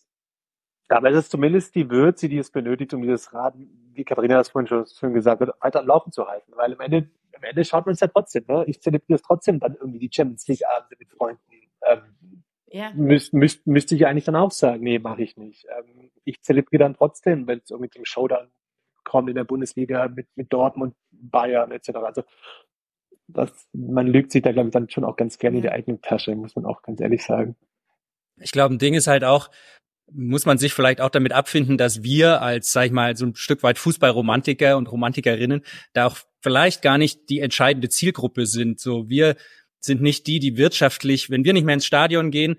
Ja, aber es ist zumindest die Würze, die es benötigt, um dieses Rad, wie Katharina das vorhin schon schön gesagt hat, weiter am Laufen zu halten. Weil am Ende, am Ende schaut man es ja trotzdem. Ne? Ich zelebriere es trotzdem dann irgendwie die Champions League Abende mit Freunden. Ähm, ja. müsste müsst, müsste ich eigentlich dann auch sagen, nee, mache ich nicht. Ähm, ich zelebriere dann trotzdem, wenn es irgendwie zum Showdown kommt in der Bundesliga mit, mit Dortmund, Bayern etc. Also das, man lügt sich da, glaube ich, dann schon auch ganz gerne in die eigene Tasche, muss man auch ganz ehrlich sagen. Ich glaube, ein Ding ist halt auch, muss man sich vielleicht auch damit abfinden, dass wir als, sag ich mal, so ein Stück weit Fußballromantiker und Romantikerinnen da auch vielleicht gar nicht die entscheidende Zielgruppe sind. So wir sind nicht die, die wirtschaftlich, wenn wir nicht mehr ins Stadion gehen,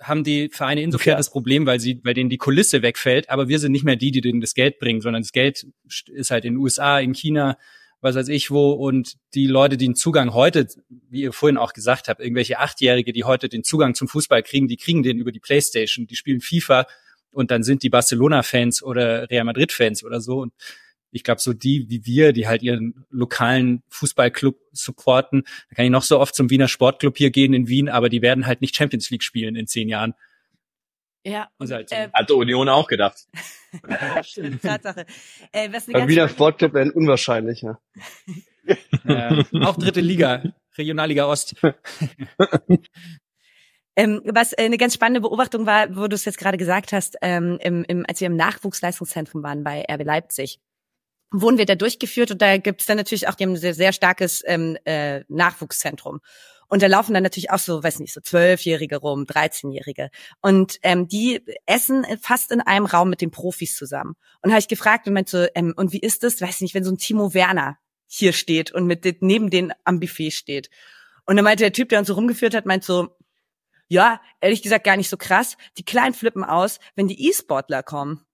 haben die Vereine insofern ja. das Problem, weil sie, weil denen die Kulisse wegfällt, aber wir sind nicht mehr die, die denen das Geld bringen, sondern das Geld ist halt in den USA, in China, was weiß ich wo, und die Leute, die den Zugang heute, wie ihr vorhin auch gesagt habt, irgendwelche Achtjährige, die heute den Zugang zum Fußball kriegen, die kriegen den über die Playstation, die spielen FIFA und dann sind die Barcelona-Fans oder Real Madrid-Fans oder so. Und Ich glaube, so die wie wir, die halt ihren lokalen Fußballclub supporten, da kann ich noch so oft zum Wiener Sportclub hier gehen in Wien, aber die werden halt nicht Champions League spielen in zehn Jahren. Ja. Und halt so. Äh, Hat die Union auch gedacht. Tatsache. Äh, was eine Beim ganz Wiener spannende- Sportclub wären unwahrscheinlich, ja. äh, auch dritte Liga, Regionalliga Ost. Ähm, was äh, eine ganz spannende Beobachtung war, wo du es jetzt gerade gesagt hast, ähm, im, im, als wir im Nachwuchsleistungszentrum waren bei RB Leipzig, wurden wir da durchgeführt und da gibt's dann natürlich auch, die haben ein sehr, sehr starkes ähm, äh, Nachwuchszentrum. Und da laufen dann natürlich auch so, weiß nicht, so Zwölfjährige rum, 13-Jährige. Und ähm, die essen fast in einem Raum mit den Profis zusammen. Und habe ich gefragt und meinte so, ähm, und wie ist das, weiß nicht, wenn so ein Timo Werner hier steht und mit neben denen am Buffet steht. Und dann meinte der Typ, der uns so rumgeführt hat, meint so, ja, ehrlich gesagt gar nicht so krass. Die Kleinen flippen aus, wenn die E-Sportler kommen.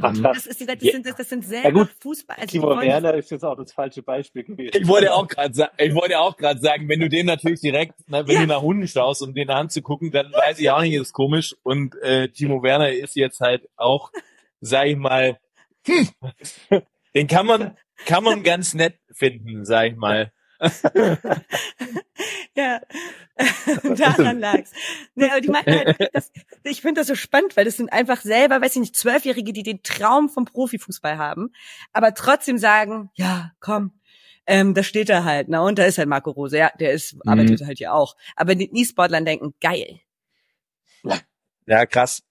Ach, krass. Das, ist, das, sind, das sind selber Ja, gut. Fußball. Also die Timo Werner ist jetzt auch das falsche Beispiel gewesen. Ich wollte auch gerade sagen, ich wollte auch gerade sagen, wenn du dem natürlich direkt, na, wenn Ja. du nach Hunden schaust, um den anzugucken, dann weiß ich auch nicht, ist komisch. Und äh, Timo Werner ist jetzt halt auch, sag ich mal, hm, den kann man, kann man ganz nett finden, sag ich mal. Ja, daran lag's. Nee, aber die meinten halt, das, ich finde das so spannend, weil das sind einfach selber, weiß ich nicht, Zwölfjährige, die den Traum vom Profifußball haben, aber trotzdem sagen, ja, komm, ähm, da steht er halt, na und da ist halt Marco Rose, ja, der ist, arbeitet halt hier auch. Aber die E-Sportlern denken, geil. Ja, krass.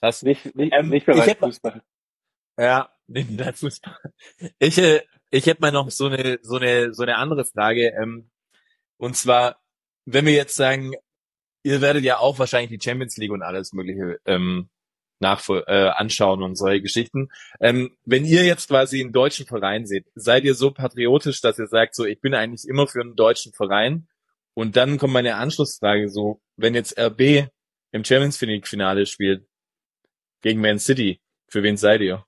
Krass. Nicht, nicht, Ähm, nicht mehr hätte- Fußball. Ja, neben der Fußball. Ich, äh, ich hätte mal noch so eine, so eine, so eine andere Frage. Ähm, und zwar, wenn wir jetzt sagen, ihr werdet ja auch wahrscheinlich die Champions League und alles Mögliche ähm, nachvoll äh, anschauen und solche Geschichten. Ähm, wenn ihr jetzt quasi einen deutschen Verein seht, seid ihr so patriotisch, dass ihr sagt, so ich bin eigentlich immer für einen deutschen Verein? Und dann kommt meine Anschlussfrage so, wenn jetzt RB im Champions League Finale spielt gegen Man City, für wen seid ihr?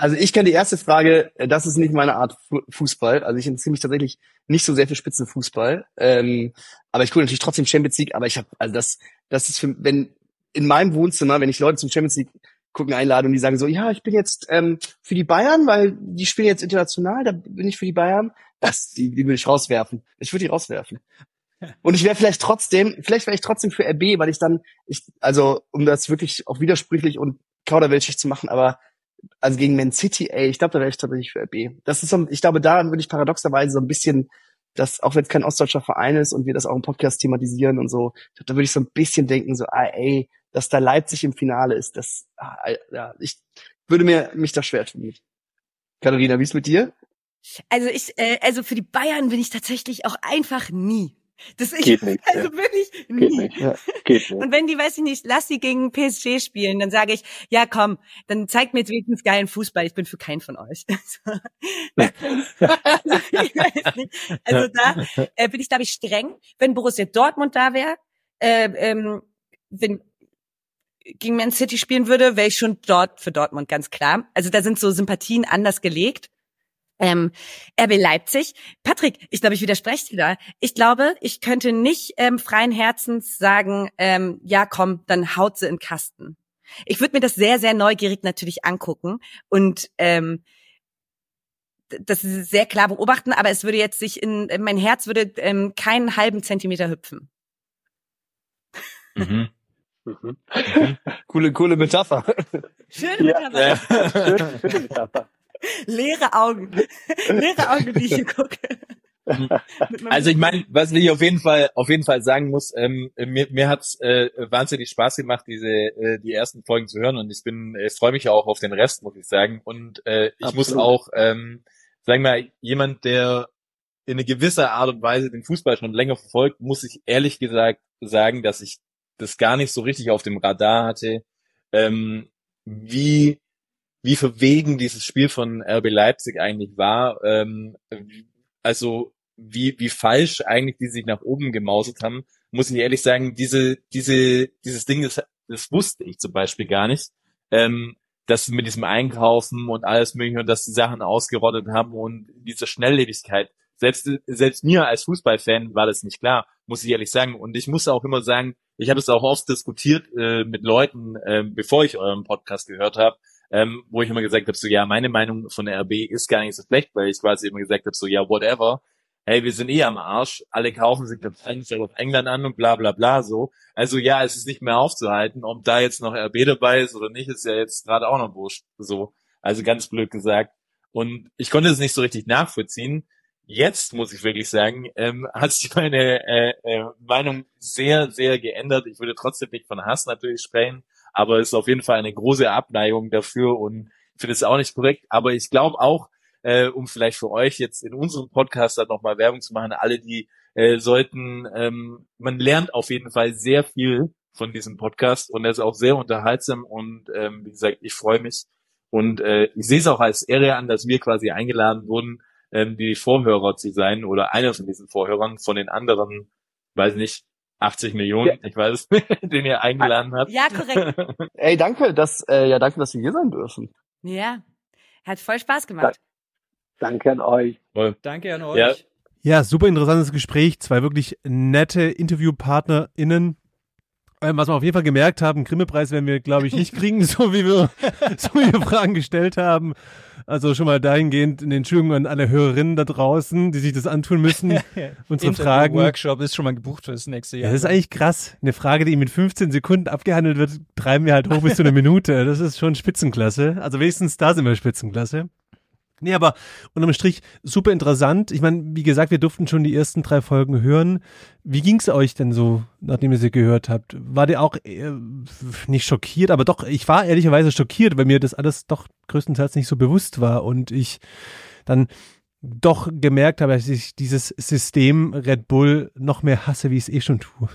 Also ich kenne die erste Frage, äh, das ist nicht meine Art Fu- Fußball. Also ich interessiere mich tatsächlich nicht so sehr für Spitzenfußball. Ähm, aber ich gucke natürlich trotzdem Champions League, aber ich habe, also das, das ist für, wenn in meinem Wohnzimmer, wenn ich Leute zum Champions League gucken einlade und die sagen so, ja, ich bin jetzt ähm, für die Bayern, weil die spielen jetzt international, da bin ich für die Bayern. Das, die, die würde ich rauswerfen. Ich würde die rauswerfen. Und ich wäre vielleicht trotzdem, vielleicht wäre ich trotzdem für RB, weil ich dann, ich, also um das wirklich auch widersprüchlich und kauderwelschig zu machen, aber also gegen Man City, ey, ich glaube, da wäre ich tatsächlich für RB. Das ist so, ich glaube, daran würde ich paradoxerweise so ein bisschen, dass auch wenn es kein ostdeutscher Verein ist und wir das auch im Podcast thematisieren und so, da würde ich so ein bisschen denken, so, ah, ey, dass da Leipzig im Finale ist, das, ah, ja, ich würde mir mich da schwer tun. Katharina, wie ist mit dir? Also ich, äh, also für die Bayern bin ich tatsächlich auch einfach nie. Das ich, Geht nicht, also ja. wirklich Geht nie. nicht. Ja, geht nicht. Und wenn die, weiß ich nicht, lass sie gegen PSG spielen, dann sage ich, ja komm, dann zeigt mir jetzt wenigstens geilen Fußball. Ich bin für keinen von euch. ich weiß nicht. Also da äh, bin ich, glaube ich, streng. Wenn Borussia Dortmund da wäre, äh, ähm, wenn gegen Man City spielen würde, wäre ich schon dort für Dortmund, ganz klar. Also da sind so Sympathien anders gelegt. Ähm, RB Leipzig. Patrick, ich glaube, ich widerspreche dir da. Ich glaube, ich könnte nicht ähm, freien Herzens sagen, ähm, ja komm, dann haut sie in den Kasten. Ich würde mir das sehr, sehr neugierig natürlich angucken und ähm, das ist sehr klar beobachten, aber es würde jetzt sich in, mein Herz würde ähm, keinen halben Zentimeter hüpfen. Mhm. Mhm. Coole, coole Metapher. Schöne Ja. Metapher. Schön, schöne Metapher. Leere Augen. Leere Augen, die ich hier gucke. Also ich meine, was ich auf jeden Fall auf jeden Fall sagen muss, ähm, mir, mir hat's äh, wahnsinnig Spaß gemacht, diese äh, die ersten Folgen zu hören und ich bin, ich freue mich auch auf den Rest, muss ich sagen. Und äh, ich muss Absolut. auch, ähm, sagen wir mal, jemand, der in eine gewisse Art und Weise den Fußball schon länger verfolgt, muss ich ehrlich gesagt sagen, dass ich das gar nicht so richtig auf dem Radar hatte, ähm, wie wie verwegen dieses Spiel von RB Leipzig eigentlich war. Ähm, also wie, wie falsch eigentlich die sich nach oben gemausert haben, muss ich ehrlich sagen, diese, diese, dieses Ding, das, das wusste ich zum Beispiel gar nicht. Ähm, dass mit diesem Einkaufen und alles mögliche und dass die Sachen ausgerottet haben und diese Schnelllebigkeit. Selbst, selbst mir als Fußballfan war das nicht klar, muss ich ehrlich sagen. Und ich muss auch immer sagen, ich habe es auch oft diskutiert äh, mit Leuten, äh, bevor ich euren Podcast gehört habe, ähm, wo ich immer gesagt habe, so ja, meine Meinung von der RB ist gar nicht so schlecht, weil ich quasi immer gesagt habe, so ja, whatever, hey, wir sind eh am Arsch, alle kaufen sich eigentlich auf England an und bla bla bla so. Also ja, es ist nicht mehr aufzuhalten, ob da jetzt noch RB dabei ist oder nicht, ist ja jetzt gerade auch noch wurscht. So, also ganz blöd gesagt. Und ich konnte es nicht so richtig nachvollziehen. Jetzt muss ich wirklich sagen, ähm, hat sich meine äh, äh, Meinung sehr, sehr geändert. Ich würde trotzdem nicht von Hass natürlich sprechen, aber es ist auf jeden Fall eine große Abneigung dafür und finde es auch nicht korrekt. Aber ich glaube auch, äh, um vielleicht für euch jetzt in unserem Podcast dann nochmal Werbung zu machen, alle, die äh, sollten, ähm, man lernt auf jeden Fall sehr viel von diesem Podcast und er ist auch sehr unterhaltsam und ähm, wie gesagt, ich freue mich und äh, ich sehe es auch als Ehre an, dass wir quasi eingeladen wurden, ähm, die Vorhörer zu sein oder einer von diesen Vorhörern von den anderen, weiß nicht, 80 Millionen, ich weiß, den ihr eingeladen habt. Ja, korrekt. Ey, danke, dass, äh, ja, danke, dass wir hier sein dürfen. Ja, hat voll Spaß gemacht. Danke an euch. Danke an euch. Ja. Ja, super interessantes Gespräch. Zwei wirklich nette InterviewpartnerInnen. Ähm, was wir auf jeden Fall gemerkt haben, Grimme-Preis werden wir, glaube ich, nicht kriegen, so wie wir, so wie wir Fragen gestellt haben. Also schon mal dahingehend eine Entschuldigung an alle Hörerinnen da draußen, die sich das antun müssen, unsere Fragen. Workshop ist schon mal gebucht für das nächste Ja, Jahr. das ist eigentlich krass. Eine Frage, die mit 15 Sekunden abgehandelt wird, treiben wir halt hoch bis zu einer Minute. Das ist schon Spitzenklasse. Also wenigstens da sind wir Spitzenklasse. Nee, aber unterm Strich super interessant. Ich meine, wie gesagt, wir durften schon die ersten drei Folgen hören. Wie ging's euch denn so, nachdem ihr sie gehört habt? War ihr auch äh, nicht schockiert, aber doch, ich war ehrlicherweise schockiert, weil mir das alles doch größtenteils nicht so bewusst war und ich dann doch gemerkt habe, dass ich dieses System Red Bull noch mehr hasse, wie ich es eh schon tue.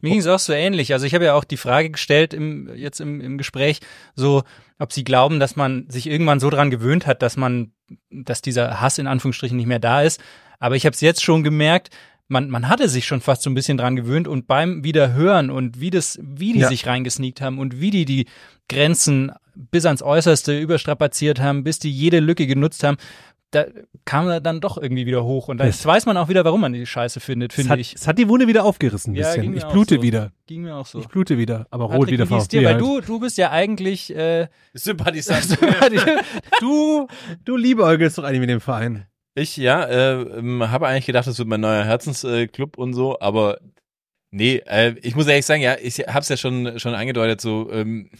Mir ging es auch so ähnlich. Also ich habe ja auch die Frage gestellt im, jetzt im, im Gespräch, so, ob sie glauben, dass man sich irgendwann so dran gewöhnt hat, dass man, dass dieser Hass in Anführungsstrichen nicht mehr da ist. Aber ich habe es jetzt schon gemerkt, man, man hatte sich schon fast so ein bisschen dran gewöhnt und beim Wiederhören und wie das, wie die Ja. sich reingesneakt haben und wie die die Grenzen bis ans Äußerste überstrapaziert haben, bis die jede Lücke genutzt haben, da kam er dann doch irgendwie wieder hoch. Und jetzt Es- weiß man auch wieder, warum man die Scheiße findet, Es finde hat, ich. es hat die Wunde wieder aufgerissen ein Ja, bisschen. Ich blute so. wieder. Ging mir auch so. Ich blute wieder, aber rot wieder wie dir? Weil du, du bist ja eigentlich, äh, Sympathisant. du, du liebäugelst doch eigentlich mit dem Verein. Ich, ja, äh, ähm, habe eigentlich gedacht, das wird mein neuer Herzensclub äh, Club und so, aber nee, äh, ich muss ehrlich sagen, ja, ich hab's ja schon, schon angedeutet, so, ähm,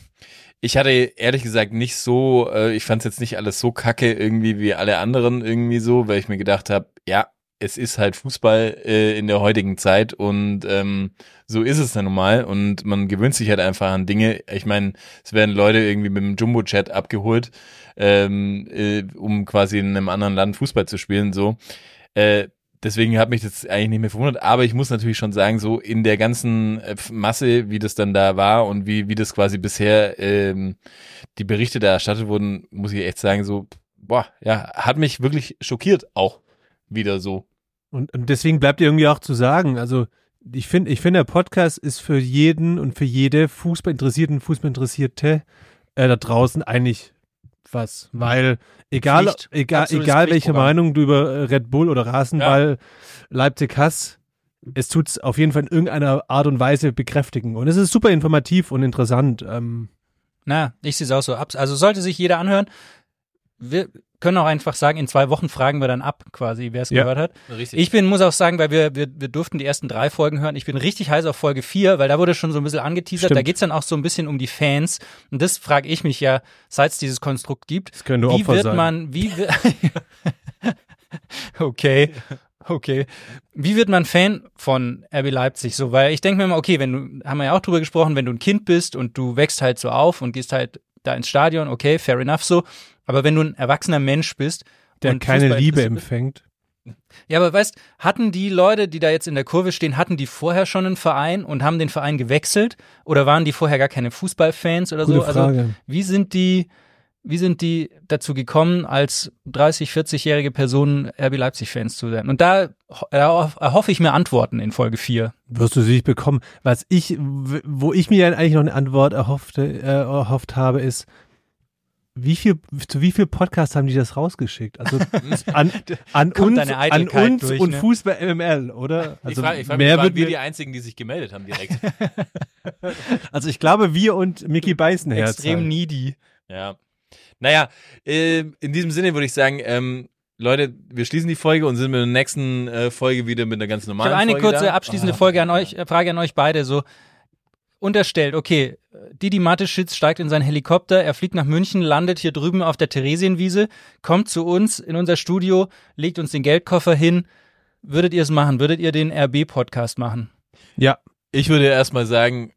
ich hatte ehrlich gesagt nicht so, äh, ich fand's jetzt nicht alles so kacke irgendwie wie alle anderen irgendwie so, weil ich mir gedacht habe, ja, es ist halt Fußball äh, in der heutigen Zeit und ähm, so ist es dann normal und man gewöhnt sich halt einfach an Dinge. Ich meine, es werden Leute irgendwie mit dem Jumbo-Chat abgeholt, ähm, äh, um quasi in einem anderen Land Fußball zu spielen, so. Äh, deswegen hat mich das eigentlich nicht mehr verwundert, aber ich muss natürlich schon sagen, so in der ganzen äh, Masse, wie das dann da war und wie, wie das quasi bisher ähm, die Berichte da erstattet wurden, muss ich echt sagen, so, boah, ja, hat mich wirklich schockiert auch wieder so. Und, und deswegen bleibt irgendwie auch zu sagen, also ich finde, ich finde, der Podcast ist für jeden und für jede Fußballinteressierten, Fußballinteressierte äh, da draußen eigentlich was, weil egal, Pflicht. egal, Absolutes egal welche. Meinung du über Red Bull oder Rasenball Leipzig hast, es tut's auf jeden Fall in irgendeiner Art und Weise bekräftigen. Und es ist super informativ und interessant. Ähm, na, ich sehe es auch so. Also sollte sich jeder anhören. Wir können auch einfach sagen, in zwei Wochen fragen wir dann ab, quasi, wer es Ja. gehört hat. Richtig. Ich bin, muss auch sagen, weil wir, wir, wir durften die ersten drei Folgen hören. Ich bin richtig heiß auf Folge vier, weil da wurde schon so ein bisschen angeteasert. Stimmt. Da geht's dann auch so ein bisschen um die Fans. Und das frage ich mich ja, seit es dieses Konstrukt gibt. das können nur wie Opfer wird sein. man, wie wi- okay, okay. Wie wird man Fan von RB Leipzig? So, weil ich denke mir immer, okay, wenn du, haben wir ja auch drüber gesprochen, wenn du ein Kind bist und du wächst halt so auf und gehst halt da ins Stadion, okay, fair enough so. Aber wenn du ein erwachsener Mensch bist, der keine Fußball Liebe empfängt. ja, aber weißt, hatten die Leute, die da jetzt in der Kurve stehen, hatten die vorher schon einen Verein und haben den Verein gewechselt? Oder waren die vorher gar keine Fußballfans oder Gute so? Also, Frage. wie sind die, wie sind die dazu gekommen, als 30, 40-jährige Personen RB Leipzig-Fans zu werden? Und da ho- erhoff- erhoffe ich mir Antworten in Folge 4. wirst du sicherlich bekommen. Was ich, wo ich mir eigentlich noch eine Antwort erhoffte, äh, erhofft habe, ist, wie viel, zu wie viel Podcasts haben die das rausgeschickt? Also an, an uns, an uns durch, und ne? Fußball MML, oder? ich Also frage ich frag mich, mehr waren wird wir die einzigen, die sich gemeldet haben direkt. also ich glaube, wir und Mickey Beisenherz. Extrem halt. needy. ja. Naja, äh, in diesem Sinne würde ich sagen, ähm, Leute, wir schließen die Folge und sind mit der nächsten äh, Folge wieder mit einer ganz Ich normalen habe eine Folge kurze da. abschließende Folge an euch, äh, Frage an euch beide. So unterstellt, okay, Didi Mateschitz steigt in seinen Helikopter, er fliegt nach München, landet hier drüben auf der Theresienwiese, kommt zu uns in unser Studio, legt uns den Geldkoffer hin. Würdet ihr es machen? Würdet ihr den RB-Podcast machen? Ja. Ich würde erstmal sagen,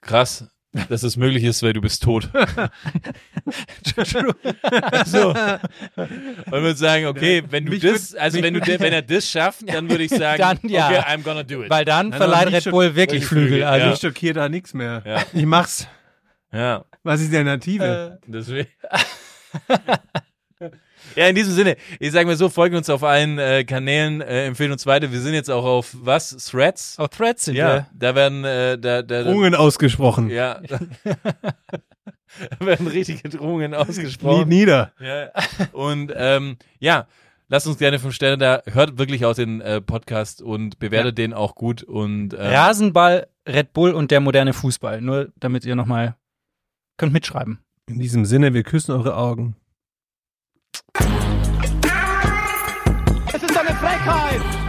krass, dass es möglich ist, weil du bist tot. so. Und würde sagen, okay, wenn du Mich das, also wenn du, wenn er das schafft, dann würde ich sagen, Dann ja. okay, I'm gonna do it. Weil dann Nein, verleiht Red Bull wirklich Flügel. Flügel, Also, ja. Ich schockiere da nichts mehr. Ja. Ich mach's. ja. Was ist die Alternative? Deswegen. ja, in diesem Sinne, ich sage mal so, folgen uns auf allen äh, Kanälen, äh, empfehlen uns weiter. Wir sind jetzt auch auf was? Threads? Auf Threads sind ja, wir. da werden, äh, da, da, Drohungen ausgesprochen. ja, da werden richtige Drohungen ausgesprochen. nieder. Ja. Und ähm, ja, lasst uns gerne fünf Sterne da. Hört wirklich auch den äh, Podcast und bewertet den auch gut. Und äh, Rasenball, Red Bull und der moderne Fußball. Nur damit ihr nochmal könnt mitschreiben. In diesem Sinne, wir küssen eure Augen. Es ist eine Frechheit!